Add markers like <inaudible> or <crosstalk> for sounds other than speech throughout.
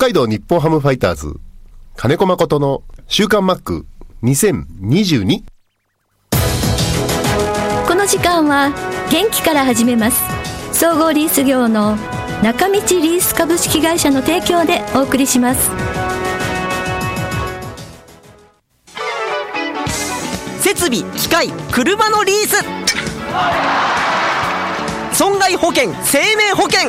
海道日本ハムファイターズ、金子誠の週刊マック2022。この時間は元気から始めます。総合リース業の中道リース株式会社の提供でお送りします。設備機械車のリース損害保険生命保険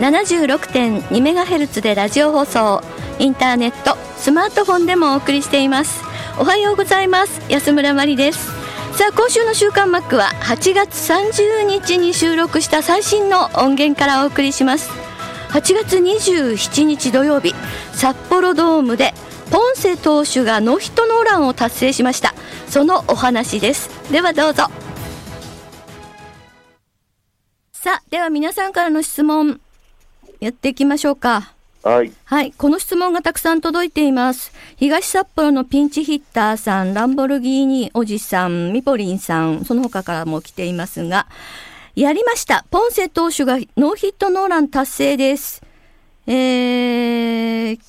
76.2MHz でラジオ放送インターネットスマートフォンでもお送りしています。おはようございます。安村麻里です。さあ今週の週刊マックは8月30日に収録した最新の音源からお送りします。8月27日土曜日札幌ドームでポンセ投手がノーヒットノーランを達成しました。そのお話です。ではどうぞ。さあでは皆さんからの質問。やっていきましょうかはい。はい。この質問がたくさん届いています。東札幌のピンチヒッターさん、ランボルギーニおじさん、ミポリンさん、その他からも来ていますが、やりました。ポンセ投手がノーヒットノーラン達成です。えー、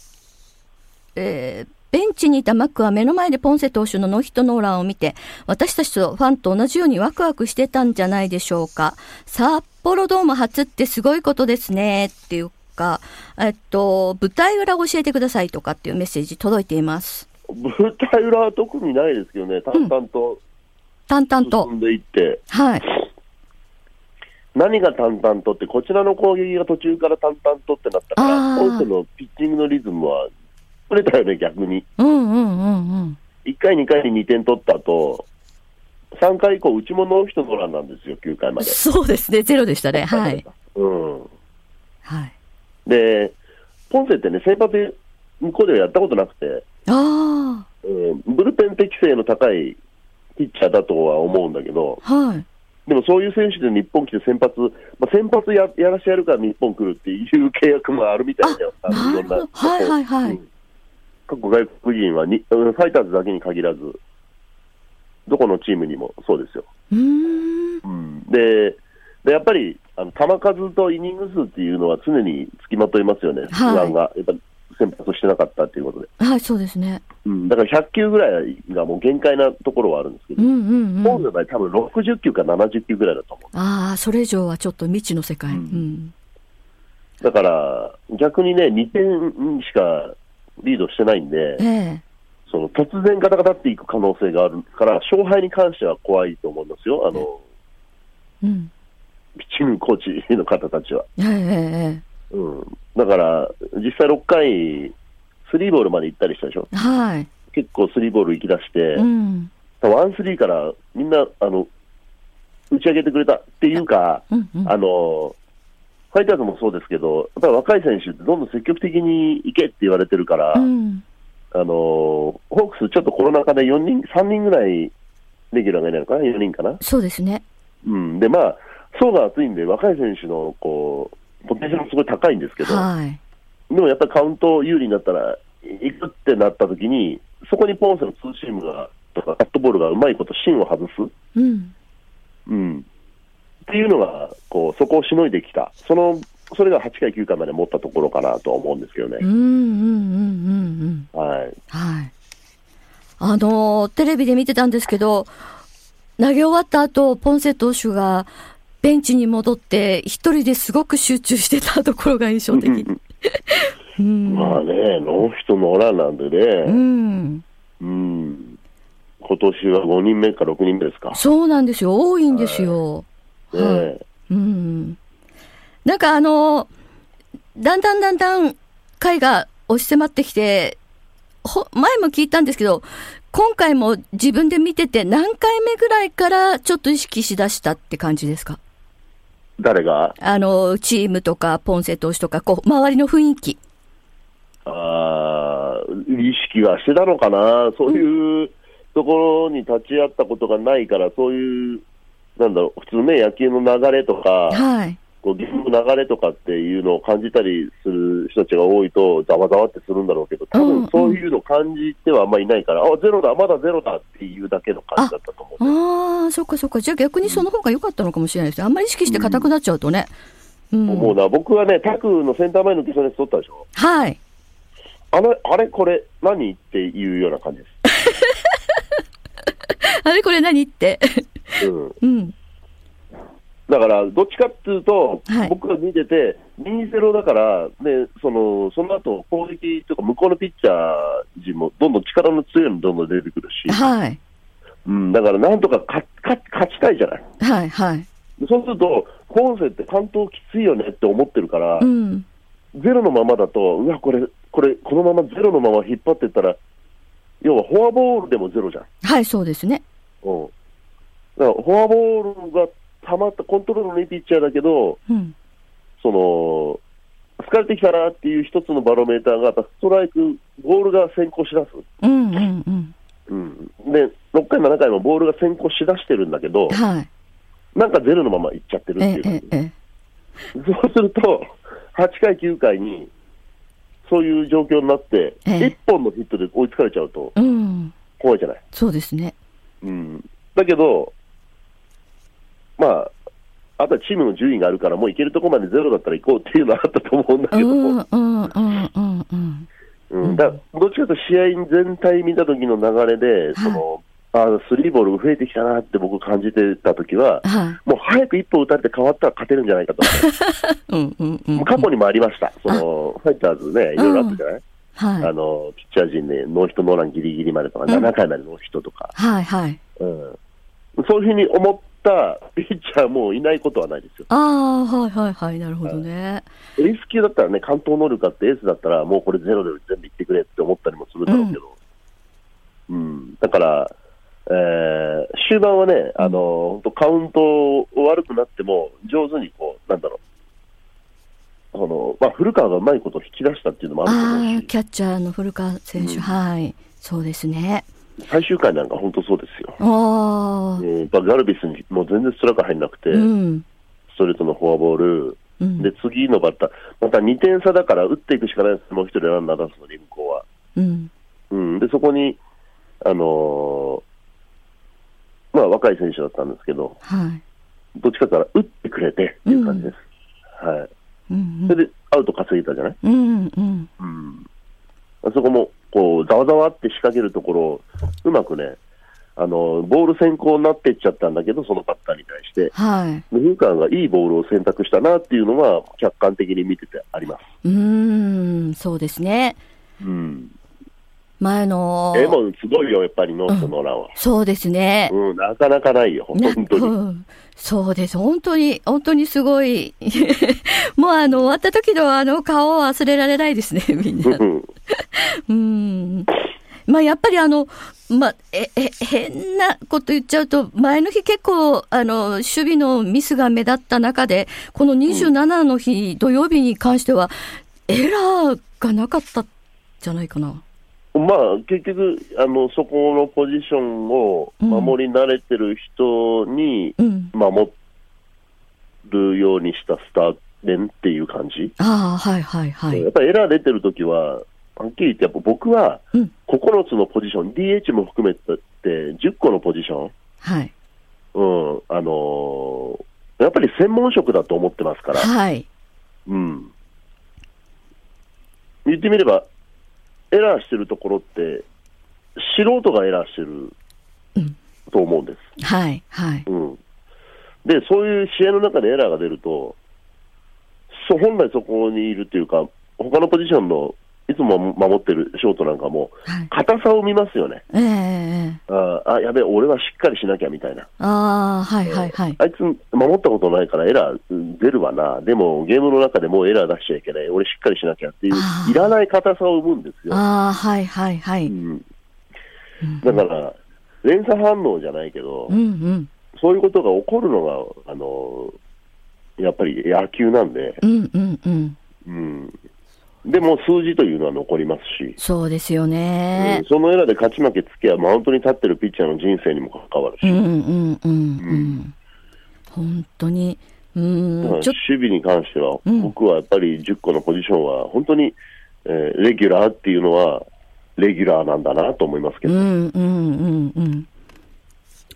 えーベンチにいたマックは目の前でポンセ投手のノーヒットノーランを見て、私たちとファンと同じようにワクワクしてたんじゃないでしょうか。札幌ドーム初ってすごいことですね、っていうか、えっと、舞台裏を教えてくださいとかっていうメッセージ届いています。舞台裏は特にないですけどね、淡々と淡々と進。んでいって、はい。何が淡々とって、こちらの攻撃が途中から淡々とってなったから、あーポンセのピッチングのリズムは取れたよね、逆に。うんうんうんうん。1回、2回に2点取った後3回以降、うちもノーヒットノーランなんですよ、9回まで。そうですね、ゼロでしたね。はい。うん、はい。で、ポンセってね、先発、向こうではやったことなくて、あうんブルペン適性の高いピッチャーだとは思うんだけど、あ、はい。でもそういう選手で日本来て先発、まあ、先発ややらしてやるから日本来るっていう契約もあるみたいだよ、あなるほどはいはいはいうん各外国人はにうんファイターズだけに限らず、どこのチームにもそうですよ。うーん。うん、ででやっぱりあの球数とイニング数っていうのは常につきまといますよね、不安が、やっぱ先発してなかったっていうことで、はい、そうですね。うん、だから100球ぐらいがもう限界なところはあるんですけど、うんうんうん。の場合、多分60球か70球ぐらいだと思う。ああ、それ以上はちょっと未知の世界。ううんん。だから、逆にね、2点しかリードしてないんで、ええ。その突然ガタガタっていく可能性があるから、勝敗に関しては怖いと思いますよ、あの、うん。ピッチングコーチの方たちは。うん。だから、実際6回、スリーボールまで行ったりしたでしょ？ええ。はい。結構スリーボール行き出して、うん。ワンスリーからみんな、あの、打ち上げてくれたっていうか、うんうん。あの、ファイターズもそうですけど、やっぱり若い選手ってどんどん積極的に行けって言われてるから、うん。あの、ホークスちょっとコロナ禍で4人、3人ぐらいレギュラーがいないのかな ?4 人かな？そうですね。うん。で、まあ、層が厚いんで、若い選手の、こう、ポテンシャルもすごい高いんですけど、はい。でもやっぱりカウント有利になったら、行くってなった時に、そこにポンセのツーシームが、とかカットボールがうまいこと芯を外す。うん。うん。っていうのが、こう、そこをしのいできた。その、それが8回、9回まで持ったところかなとは思うんですけどね。うんうんうんうんうん。はい。はい。あのーテレビで見てたんですけど、投げ終わった後、ポンセ投手がベンチに戻って、一人ですごく集中してたところが印象的。うん。<laughs> まあね、ノーヒットノーランなんでうね、ん。うん。今年は5人目か6人目ですか。そうなんですよ。多いんですよ。ねはいうん。なんかあの、だんだんだんだん回が押し迫ってきて、ほ前も聞いたんですけど、今回も自分で見てて何回目ぐらいからちょっと意識しだしたって感じですか？誰が？あの、チームとか、ポンセ投手とか、こう、周りの雰囲気。ああ、意識はしてたのかな、そういうところに立ち会ったことがないから、そういう、なんだろう、普通ね、野球の流れとか、はい。流れとかっていうのを感じたりする人たちが多いと、ざわざわってするんだろうけど、多うんうん分そういうのを感じてはあんまりいないから、あ、ゼロだ、まだゼロだっていうだけの感じだったと思う。ああ、そっかそっか。じゃあ逆にその方が良かったのかもしれないですね。あんまり意識して硬くなっちゃうとね。うん。思うな、僕はね、タクのセンター前の決勝のやつ取ったでしょ。はい。あれ、あれ、これ、何っていうような感じです。<laughs> あれこれ何って？うん。うん。だから、どっちかっていうと、はい僕が見てて、2-0だから、ね、その、その後攻撃とか、向こうのピッチャー陣も、どんどん力の強いのどんどん出てくるし、はい。うん、だからなんとか勝ちたいじゃない。はい。はい。そうすると、ポンセって関東きついよねって思ってるから、うん。ゼロのままだと、うわ、これ、これ、このままゼロのまま引っ張ってったら、要はフォアボールでもゼロじゃん。はい、そうですね。うん。だから、フォアボールがたまった、コントロールのいいピッチャーだけど、うん。その、疲れてきたなっていう一つのバロメーターが、やっぱストライク、ボールが先行しだす。うんうんうん。うん。で、6回、7回もボールが先行しだしてるんだけど、はい。なんかゼロのままいっちゃってるってえいうえ、ええ。そうすると、8回、9回に、そういう状況になって、ええ1本のヒットで追いつかれちゃうとうん。怖いじゃない。そうですね。うん、だけど、まあ、あとはチームの順位があるから、もういけるところまでゼロだったら行こうっていうのはあったと思うんだけど、うんうんうんうんうん。うん、だどっちかというと試合全体見た時の流れで、そのあスリーボール増えてきたなって僕感じてた時は、はもう早く一本打たれて変わったら勝てるんじゃないかと。<laughs> う。んうん過去にもありました、そのファイターズね、いろいろあったじゃない、はい。あのピッチャー陣でノーヒットノーランギリギリまでとか、うん。7回までノーヒットとか、はいはい。うん、そういうふうに思ったピッチャーもいないことはないですよ。ああ、はいはいはい。なるほどね。エース級だったらね、関東能力あってエースだったら、もうこれゼロで全部いってくれって思ったりもするだろうけど、うんだから、えー終盤はね、あの本当カウント悪くなっても、上手にこう、なんだろう、そのまあ、古川がうまいことを引き出したっていうのもあるとあ思うし、あ、キャッチャーの古川選手。うんはい。そうですね。最終回なんか本当そうですよ。ああ。うんやっぱガルビスにもう全然ストライク入んなくて、うん。ストレートのフォアボール、うん。で次のバッター、また2点差だから打っていくしかないです、もう一人ランナー出すのに、向こうは。うん。うん、でそこに、あのーまあ、若い選手だったんですけど、はい。どっちかというと打ってくれてっていう感じです。はい、うんそれでアウト稼げたじゃない、うん。うんうん。うん、あそこもこうざわざわって仕掛けるところをうまくね、あのボール先行になっていっちゃったんだけど、そのバッターに対して、はい。古川がいいボールを選択したなっていうのは、客観的に見ててあります。うーん、そうですね。うん、前の。でもすごいよ、やっぱりノートノーランは。そうですね。うん、なかなかないよ、本な当に。うんそうです。本当に、本当にすごい。<laughs> もうあの、終わった時のあの顔を忘れられないですね、みんな。うん <laughs> うん。まあやっぱりあの、まあ、え、え、変なこと言っちゃうと、前の日結構、あの、守備のミスが目立った中で、この27の日、土曜日に関しては、エラーがなかったんじゃないかな。まあ、結局あの、そこのポジションを守り慣れてる人にうん。守るようにしたスターレンっていう感じ、ああ、はいはいはいや。っぱりエラー出てるときは、はっきり言って、やっぱ僕はうん。9つのポジション、DH も含めて10個のポジション、はい。うんあのーやっぱり専門職だと思ってますから、はい。うん、言ってみれば、エラーしてるところって、素人がエラーしてるうんと思うんです。はい。はい。うん、で、そういう試合の中でエラーが出ると、そ本来そこにいるっていうか、他のポジションのいつも守ってるショートなんかも、はい。硬さを見ますよね。ああ、やべえ、俺はしっかりしなきゃみたいな。ああ、はいはいはい。あいつ守ったことないからエラーうん出るわな。でもゲームの中でもうエラー出しちゃいけない。俺しっかりしなきゃっていういらない硬さを生むんですよ。ああ、はいはいはい。ううんん、だから、連鎖反応じゃないけど、うん。そういうことが起こるのが、あの、やっぱり野球なんで、うんうんうん。うん、でも数字というのは残りますし、そうですようねん。そのエラーで勝ち負けつけば、マウンドに立ってるピッチャーの人生にも関わるし、うんうんうんうん。本当に。うん守備に関しては、うん僕はやっぱり10個のポジションは、本当に、えーレギュラーっていうのは、レギュラーなんだなと思いますけど、うんうんうんうん。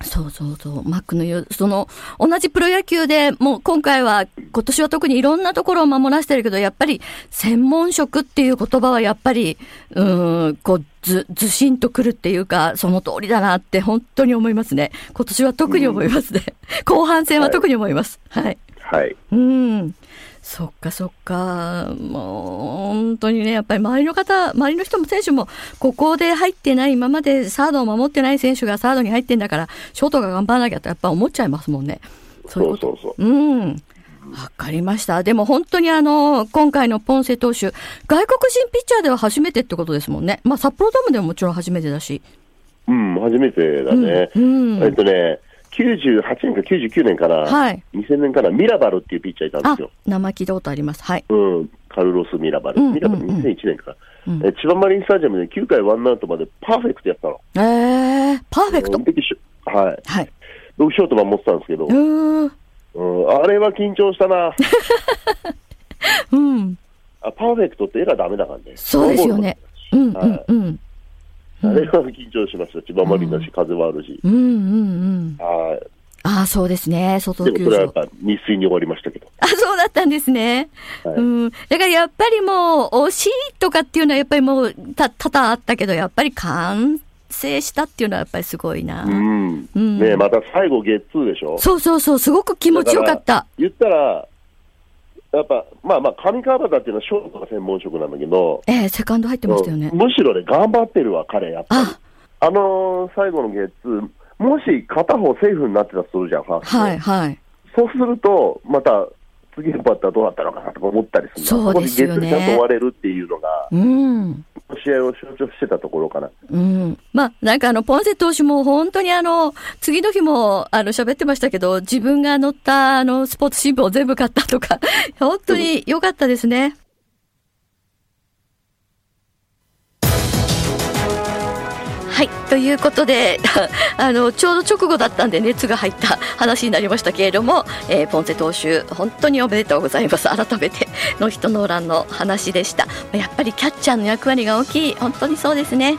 そうそうそう。マックの言う、その、同じプロ野球でもう今回は、今年は特にいろんなところを守らせてるけど、やっぱり専門職っていう言葉はやっぱり、うーん、こう、ず、ずしんとくるっていうか、その通りだなって本当に思いますね。今年は特に思いますね。後半戦は特に思います。はいはい、うん。そっかそっか。もう、本当にね、やっぱり周りの方、周りの人も選手も、ここで入ってない、今までサードを守ってない選手がサードに入ってんだから、ショートが頑張らなきゃってやっぱ思っちゃいますもんね。そういうこと。そうそううん。わかりました。でも本当にあの、今回のポンセ投手、外国人ピッチャーでは初めてってことですもんね。まあ、札幌ドームでももちろん初めてだし。うん、初めてだね。うんうんえっとね、98年か99年から、はい2000年からミラバルっていうピッチャーいたんあですよ。、生聞いたことあります。はい。うん、カルロス・ミラバル。うんミラバルうんうん2001年から、うんえ千葉マリンスタジアムで9回ワンアウトまでパーフェクトやったの。えー、パーフェクト？うん。はい。はい。僕、ショートマン持ってたんですけど、うーん。うん、あれは緊張したな。<laughs> うん。あパーフェクトってエラーダメだからね。そうですよね。うんうんはいうん。あれは緊張しました。千葉マリンだし、風はあるし。うんうんうん。はああ、そうですね。外い。で球場もそれはやっ。ぱ日水に終わりましたけど。あ、そうだったんですね。はいうん。だからやっぱりもう、惜しいとかっていうのはやっぱりもう、た、多々あったけど、やっぱり完成したっていうのはやっぱりすごいな。うん。うんねまた最後ゲッツーでしょ。そうそうそう、すごく気持ちよかった。言ったら、やっぱ、まあまあ、上川端っていうのはショートが専門職なんだけど、ええセカンド入ってましたよねうん。むしろね、頑張ってるわ、彼、やっぱり。あ、あのー最後のゲッツー、もし片方セーフになってたとするじゃん、ファーストはいはい。そうすると、また次のバッターどうだったのかなとか思ったりするそうですよねここでゲッツーちゃんと終われるっていうのが、うん。試合を象徴してたところかな。うん。まあ、なんかあの、ポンセ投手も本当にあの、次の日も、あの、喋ってましたけど、自分が乗ったあの、スポーツ新聞を全部買ったとか、<laughs> 本当に良かったですね。はい。ということで、<laughs> あの、ちょうど直後だったんで熱が入った話になりましたけれども、えーポンセ投手、本当におめでとうございます。改めて、ノーヒットノーランの話でした。やっぱりキャッチャーの役割が大きい。本当にそうですね。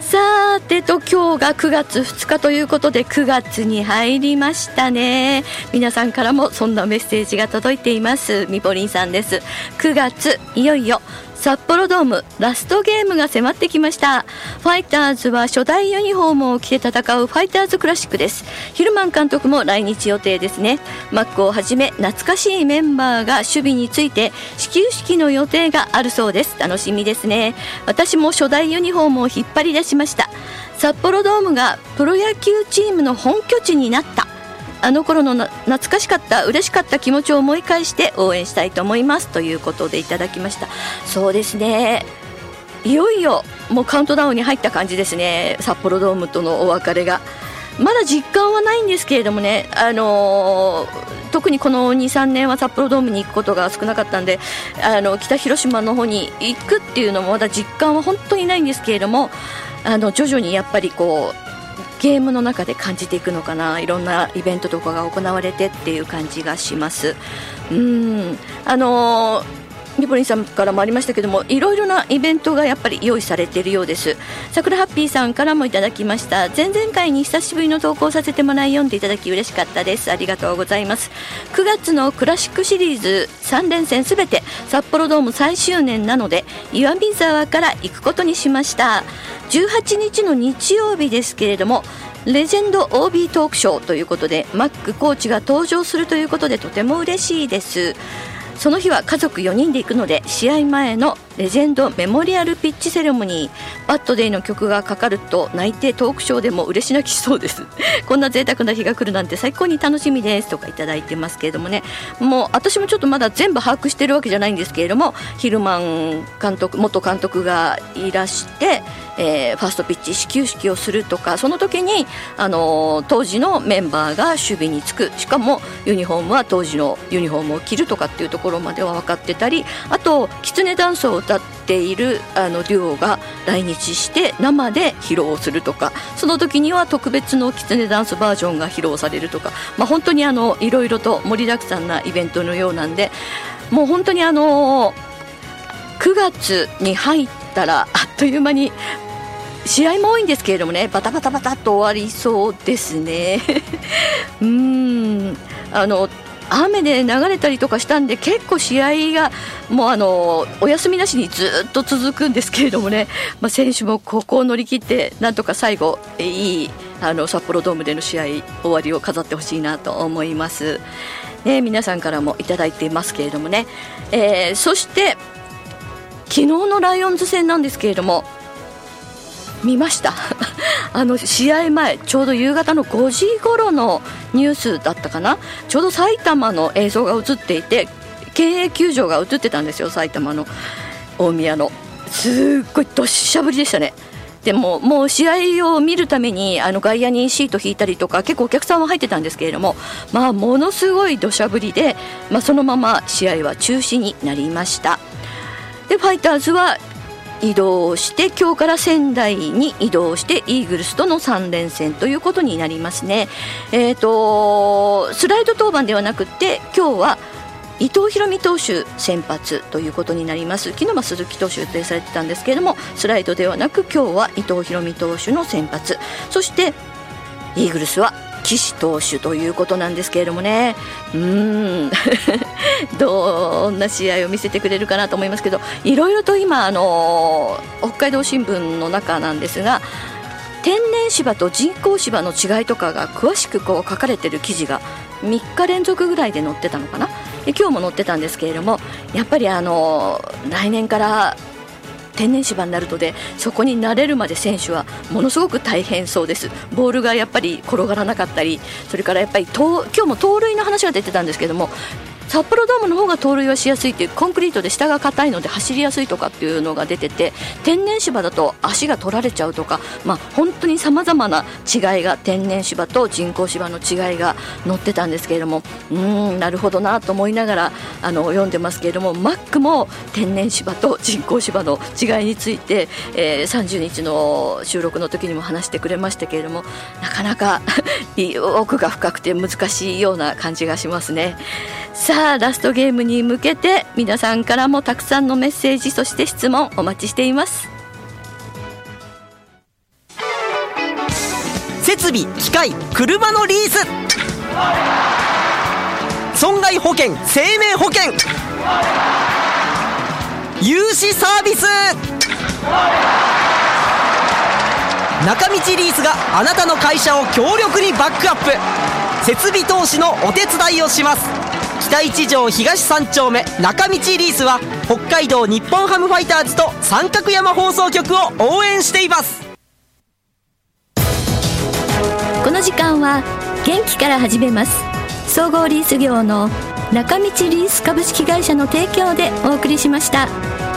さてと今日が9月2日ということで9月に入りましたね皆さんからもそんなメッセージが届いていますみぽりんさんです9月いよいよ札幌ドームラストゲームが迫ってきました。ファイターズは初代ユニフォームを着て戦うファイターズクラシックです。ヒルマン監督も来日予定ですね。マックをはじめ懐かしいメンバーが守備について始球式の予定があるそうです。楽しみですね。私も初代ユニフォームを引っ張り出しました。札幌ドームがプロ野球チームの本拠地になった。あの頃の懐かしかった嬉しかった気持ちを思い返して応援したいと思いますということでいただきました。そうですね。いよいよもうカウントダウンに入った感じですね。札幌ドームとのお別れが。まだ実感はないんですけれどもね、あのー特にこの2、3年は札幌ドームに行くことが少なかったんで、あの北広島の方に行くっていうのもまだ実感は本当にないんですけれども、あの徐々にやっぱりこうゲームの中で感じていくのかないろんなイベントとかが行われてっていう感じがします。うんあのーリポリンさんからもありましたけどもいろいろなイベントがやっぱり用意されているようです。桜ハッピーさんからもいただきました。前々回に久しぶりの投稿させてもらい読んでいただき嬉しかったです。ありがとうございます。9月のクラシックシリーズ3連戦すべて札幌ドーム最終年なので岩見沢から行くことにしました。18日の日曜日ですけれどもレジェンド OB トークショーということでマックコーチが登場するということでとても嬉しいです。その日は家族4人で行くので試合前のレジェンドメモリアルピッチセレモニー。バットデイの曲がかかると泣いてトークショーでも嬉し泣きしそうです。<laughs> こんな贅沢な日が来るなんて最高に楽しみです。とかいただいてますけれどもね。もう私もちょっとまだ全部把握してるわけじゃないんですけれどもヒルマン監督元監督がいらしてえー、ファーストピッチ始球式をするとかその時に、あのー、当時のメンバーが守備につく。しかもユニフォームは当時のユニフォームを着るとかっていうところまでは分かってたりあとキツネダンスを歌っているあのデュオが来日して生で披露するとかその時には特別のキツネダンスバージョンが披露されるとか、まあ、本当にあのいろいろと盛りだくさんなイベントのようなんでもう本当にあの9月に入ったらあっという間に試合も多いんですけれどもねバタバタバタと終わりそうですね。<laughs> うん。あの雨で流れたりとかしたんで結構試合がもうあのお休みなしにずっと続くんですけれどもね、まあ、選手もここを乗り切ってなんとか最後いいあの札幌ドームでの試合終わりを飾ってほしいなと思います。ね、皆さんからもいただいていますけれどもね、えー、そして昨日のライオンズ戦なんですけれども見ました。<laughs> あの試合前ちょうど夕方の5時頃のニュースだったかな？ちょうど埼玉の映像が映っていて経営球場が映ってたんですよ埼玉の。大宮の。すっごいどっしゃぶりでしたね。でももう試合を見るためにあの外野にシート引いたりとか結構お客さんは入ってたんですけれども、まあ、ものすごい土砂降りで、まあ、そのまま試合は中止になりました。でファイターズは移動して今日から仙台に移動してイーグルスとの3連戦ということになりますね。えーと、スライド登板ではなくて今日は伊藤大海投手先発ということになります昨日は鈴木投手予定されてたんですけれどもスライドではなく今日は伊藤大海投手の先発そしてイーグルスは岸投手ということなんですけれどもね。うーん。<laughs> どんな試合を見せてくれるかなと思いますけどいろいろと今あの北海道新聞の中なんですが天然芝と人工芝の違いとかが詳しくこう書かれてる記事が3日連続ぐらいで載ってたのかな。で今日も載ってたんですけれどもやっぱりあの来年から天然芝になるとでそこに慣れるまで選手はものすごく大変そうです。ボールがやっぱり転がらなかったりそれからやっぱり今日も盗塁の話が出てたんですけども札幌ドームの方が盗塁はしやすいっていうコンクリートで下が硬いので走りやすいとかっていうのが出てて天然芝だと足が取られちゃうとか、まあ、本当にさまざまな違いが天然芝と人工芝の違いが載ってたんですけれどもうんなるほどなと思いながらあの読んでますけれどもマックも天然芝と人工芝の違いについて、えー、30日の収録の時にも話してくれましたけれどもなかなか <laughs> 奥が深くて難しいような感じがしますね。さあラストゲームに向けて皆さんからもたくさんのメッセージそして質問お待ちしています。設備機械車のリース。損害保険生命保険。融資サービス。中道リースがあなたの会社を強力にバックアップ。設備投資のお手伝いをします。北一条東三丁目中道リースは北海道日本ハムファイターズと三角山放送局を応援していますこの時間は元気から始めます総合リース業の中道リース株式会社の提供でお送りしました。